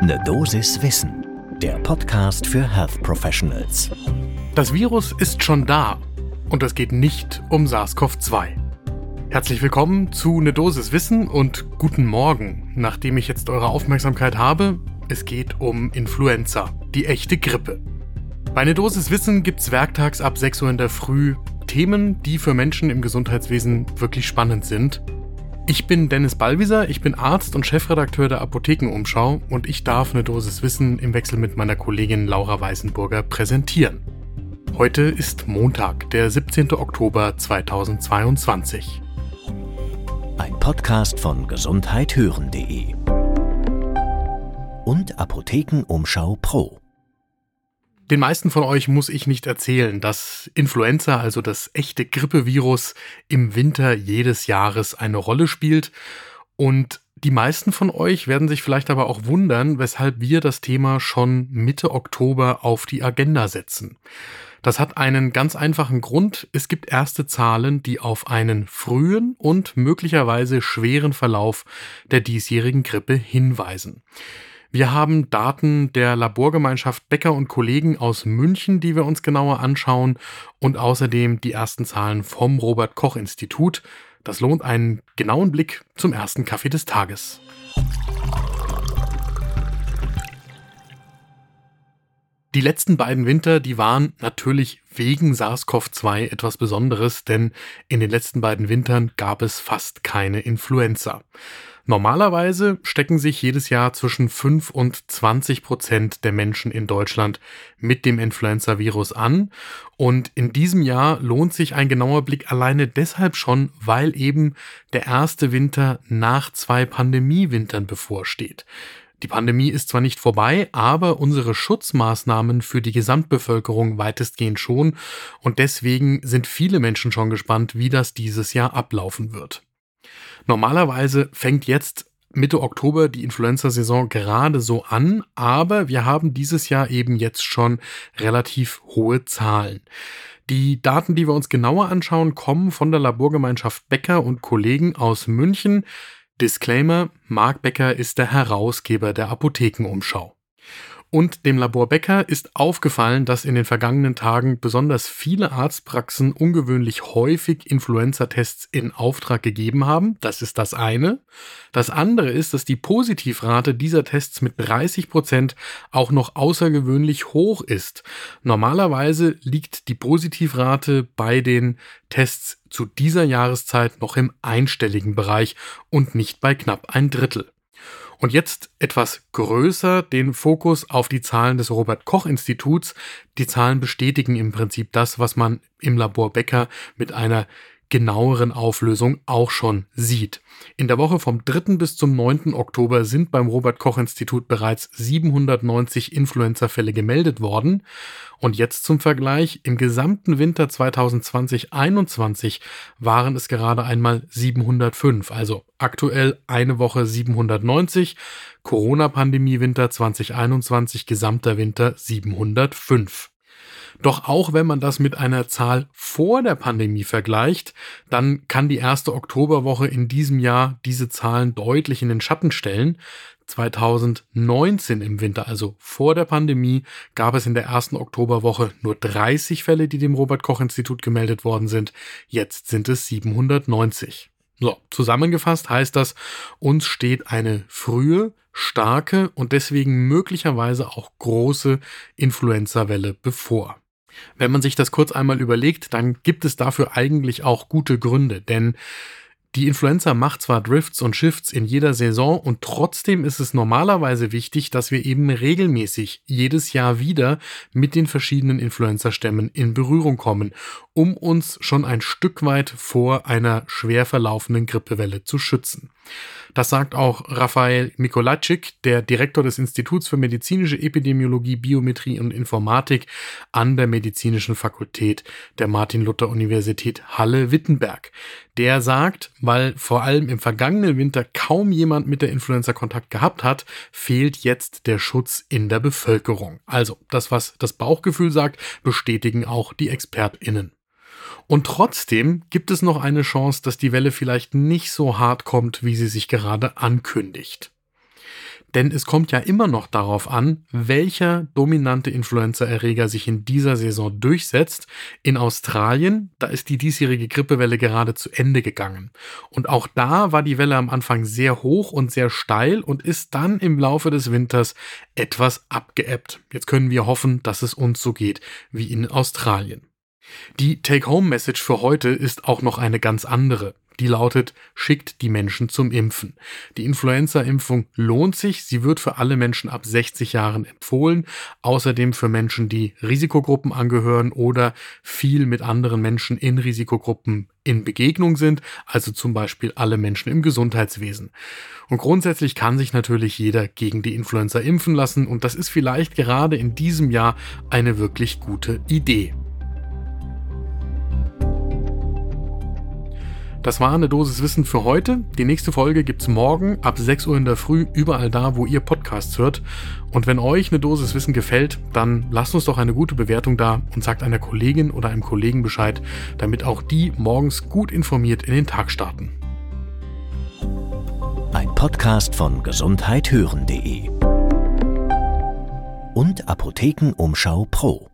Ne Dosis Wissen, der Podcast für Health Professionals. Das Virus ist schon da und es geht nicht um SARS-CoV-2. Herzlich willkommen zu Ne Dosis Wissen und guten Morgen. Nachdem ich jetzt eure Aufmerksamkeit habe, es geht um Influenza, die echte Grippe. Bei Ne Dosis Wissen gibt's werktags ab 6 Uhr in der Früh Themen, die für Menschen im Gesundheitswesen wirklich spannend sind ich bin Dennis Ballwieser, ich bin Arzt und Chefredakteur der Apothekenumschau und ich darf eine Dosis Wissen im Wechsel mit meiner Kollegin Laura Weißenburger präsentieren. Heute ist Montag, der 17. Oktober 2022. Ein Podcast von gesundheithören.de und Apothekenumschau Pro. Den meisten von euch muss ich nicht erzählen, dass Influenza, also das echte Grippevirus, im Winter jedes Jahres eine Rolle spielt. Und die meisten von euch werden sich vielleicht aber auch wundern, weshalb wir das Thema schon Mitte Oktober auf die Agenda setzen. Das hat einen ganz einfachen Grund. Es gibt erste Zahlen, die auf einen frühen und möglicherweise schweren Verlauf der diesjährigen Grippe hinweisen. Wir haben Daten der Laborgemeinschaft Becker und Kollegen aus München, die wir uns genauer anschauen und außerdem die ersten Zahlen vom Robert Koch Institut. Das lohnt einen genauen Blick zum ersten Kaffee des Tages. Die letzten beiden Winter, die waren natürlich wegen SARS-CoV-2 etwas Besonderes, denn in den letzten beiden Wintern gab es fast keine Influenza. Normalerweise stecken sich jedes Jahr zwischen 5 und 20 Prozent der Menschen in Deutschland mit dem Influenza-Virus an. Und in diesem Jahr lohnt sich ein genauer Blick alleine deshalb schon, weil eben der erste Winter nach zwei Pandemiewintern bevorsteht. Die Pandemie ist zwar nicht vorbei, aber unsere Schutzmaßnahmen für die Gesamtbevölkerung weitestgehend schon und deswegen sind viele Menschen schon gespannt, wie das dieses Jahr ablaufen wird. Normalerweise fängt jetzt Mitte Oktober die Influenza-Saison gerade so an, aber wir haben dieses Jahr eben jetzt schon relativ hohe Zahlen. Die Daten, die wir uns genauer anschauen, kommen von der Laborgemeinschaft Becker und Kollegen aus München. Disclaimer, Marc Becker ist der Herausgeber der Apothekenumschau. Und dem Labor Becker ist aufgefallen, dass in den vergangenen Tagen besonders viele Arztpraxen ungewöhnlich häufig Influenza-Tests in Auftrag gegeben haben. Das ist das eine. Das andere ist, dass die Positivrate dieser Tests mit 30 Prozent auch noch außergewöhnlich hoch ist. Normalerweise liegt die Positivrate bei den Tests zu dieser Jahreszeit noch im einstelligen Bereich und nicht bei knapp ein Drittel. Und jetzt etwas größer den Fokus auf die Zahlen des Robert Koch Instituts. Die Zahlen bestätigen im Prinzip das, was man im Labor Becker mit einer genaueren Auflösung auch schon sieht. In der Woche vom 3. bis zum 9. Oktober sind beim Robert Koch Institut bereits 790 Influenza-Fälle gemeldet worden. Und jetzt zum Vergleich, im gesamten Winter 2020-21 waren es gerade einmal 705, also aktuell eine Woche 790, Corona-Pandemie-Winter 2021, gesamter Winter 705. Doch auch wenn man das mit einer Zahl vor der Pandemie vergleicht, dann kann die erste Oktoberwoche in diesem Jahr diese Zahlen deutlich in den Schatten stellen. 2019 im Winter, also vor der Pandemie, gab es in der ersten Oktoberwoche nur 30 Fälle, die dem Robert Koch Institut gemeldet worden sind. Jetzt sind es 790. So, zusammengefasst heißt das, uns steht eine frühe, starke und deswegen möglicherweise auch große Influenza-Welle bevor. Wenn man sich das kurz einmal überlegt, dann gibt es dafür eigentlich auch gute Gründe, denn die Influenza macht zwar Drifts und Shifts in jeder Saison und trotzdem ist es normalerweise wichtig, dass wir eben regelmäßig jedes Jahr wieder mit den verschiedenen Influenza-Stämmen in Berührung kommen, um uns schon ein Stück weit vor einer schwer verlaufenden Grippewelle zu schützen. Das sagt auch Raphael Mikolajczyk, der Direktor des Instituts für medizinische Epidemiologie, Biometrie und Informatik an der Medizinischen Fakultät der Martin-Luther-Universität Halle-Wittenberg. Der sagt, weil vor allem im vergangenen Winter kaum jemand mit der Influenza Kontakt gehabt hat, fehlt jetzt der Schutz in der Bevölkerung. Also das, was das Bauchgefühl sagt, bestätigen auch die ExpertInnen. Und trotzdem gibt es noch eine Chance, dass die Welle vielleicht nicht so hart kommt, wie sie sich gerade ankündigt. Denn es kommt ja immer noch darauf an, welcher dominante Influenza-Erreger sich in dieser Saison durchsetzt. In Australien, da ist die diesjährige Grippewelle gerade zu Ende gegangen. Und auch da war die Welle am Anfang sehr hoch und sehr steil und ist dann im Laufe des Winters etwas abgeebbt. Jetzt können wir hoffen, dass es uns so geht wie in Australien. Die Take-Home-Message für heute ist auch noch eine ganz andere. Die lautet, schickt die Menschen zum Impfen. Die Influenza-Impfung lohnt sich. Sie wird für alle Menschen ab 60 Jahren empfohlen. Außerdem für Menschen, die Risikogruppen angehören oder viel mit anderen Menschen in Risikogruppen in Begegnung sind, also zum Beispiel alle Menschen im Gesundheitswesen. Und grundsätzlich kann sich natürlich jeder gegen die Influenza impfen lassen und das ist vielleicht gerade in diesem Jahr eine wirklich gute Idee. Das war eine Dosis Wissen für heute. Die nächste Folge gibt's morgen ab 6 Uhr in der Früh überall da, wo ihr Podcasts hört. Und wenn euch eine Dosis Wissen gefällt, dann lasst uns doch eine gute Bewertung da und sagt einer Kollegin oder einem Kollegen Bescheid, damit auch die morgens gut informiert in den Tag starten. Ein Podcast von gesundheithören.de und Apothekenumschau Pro.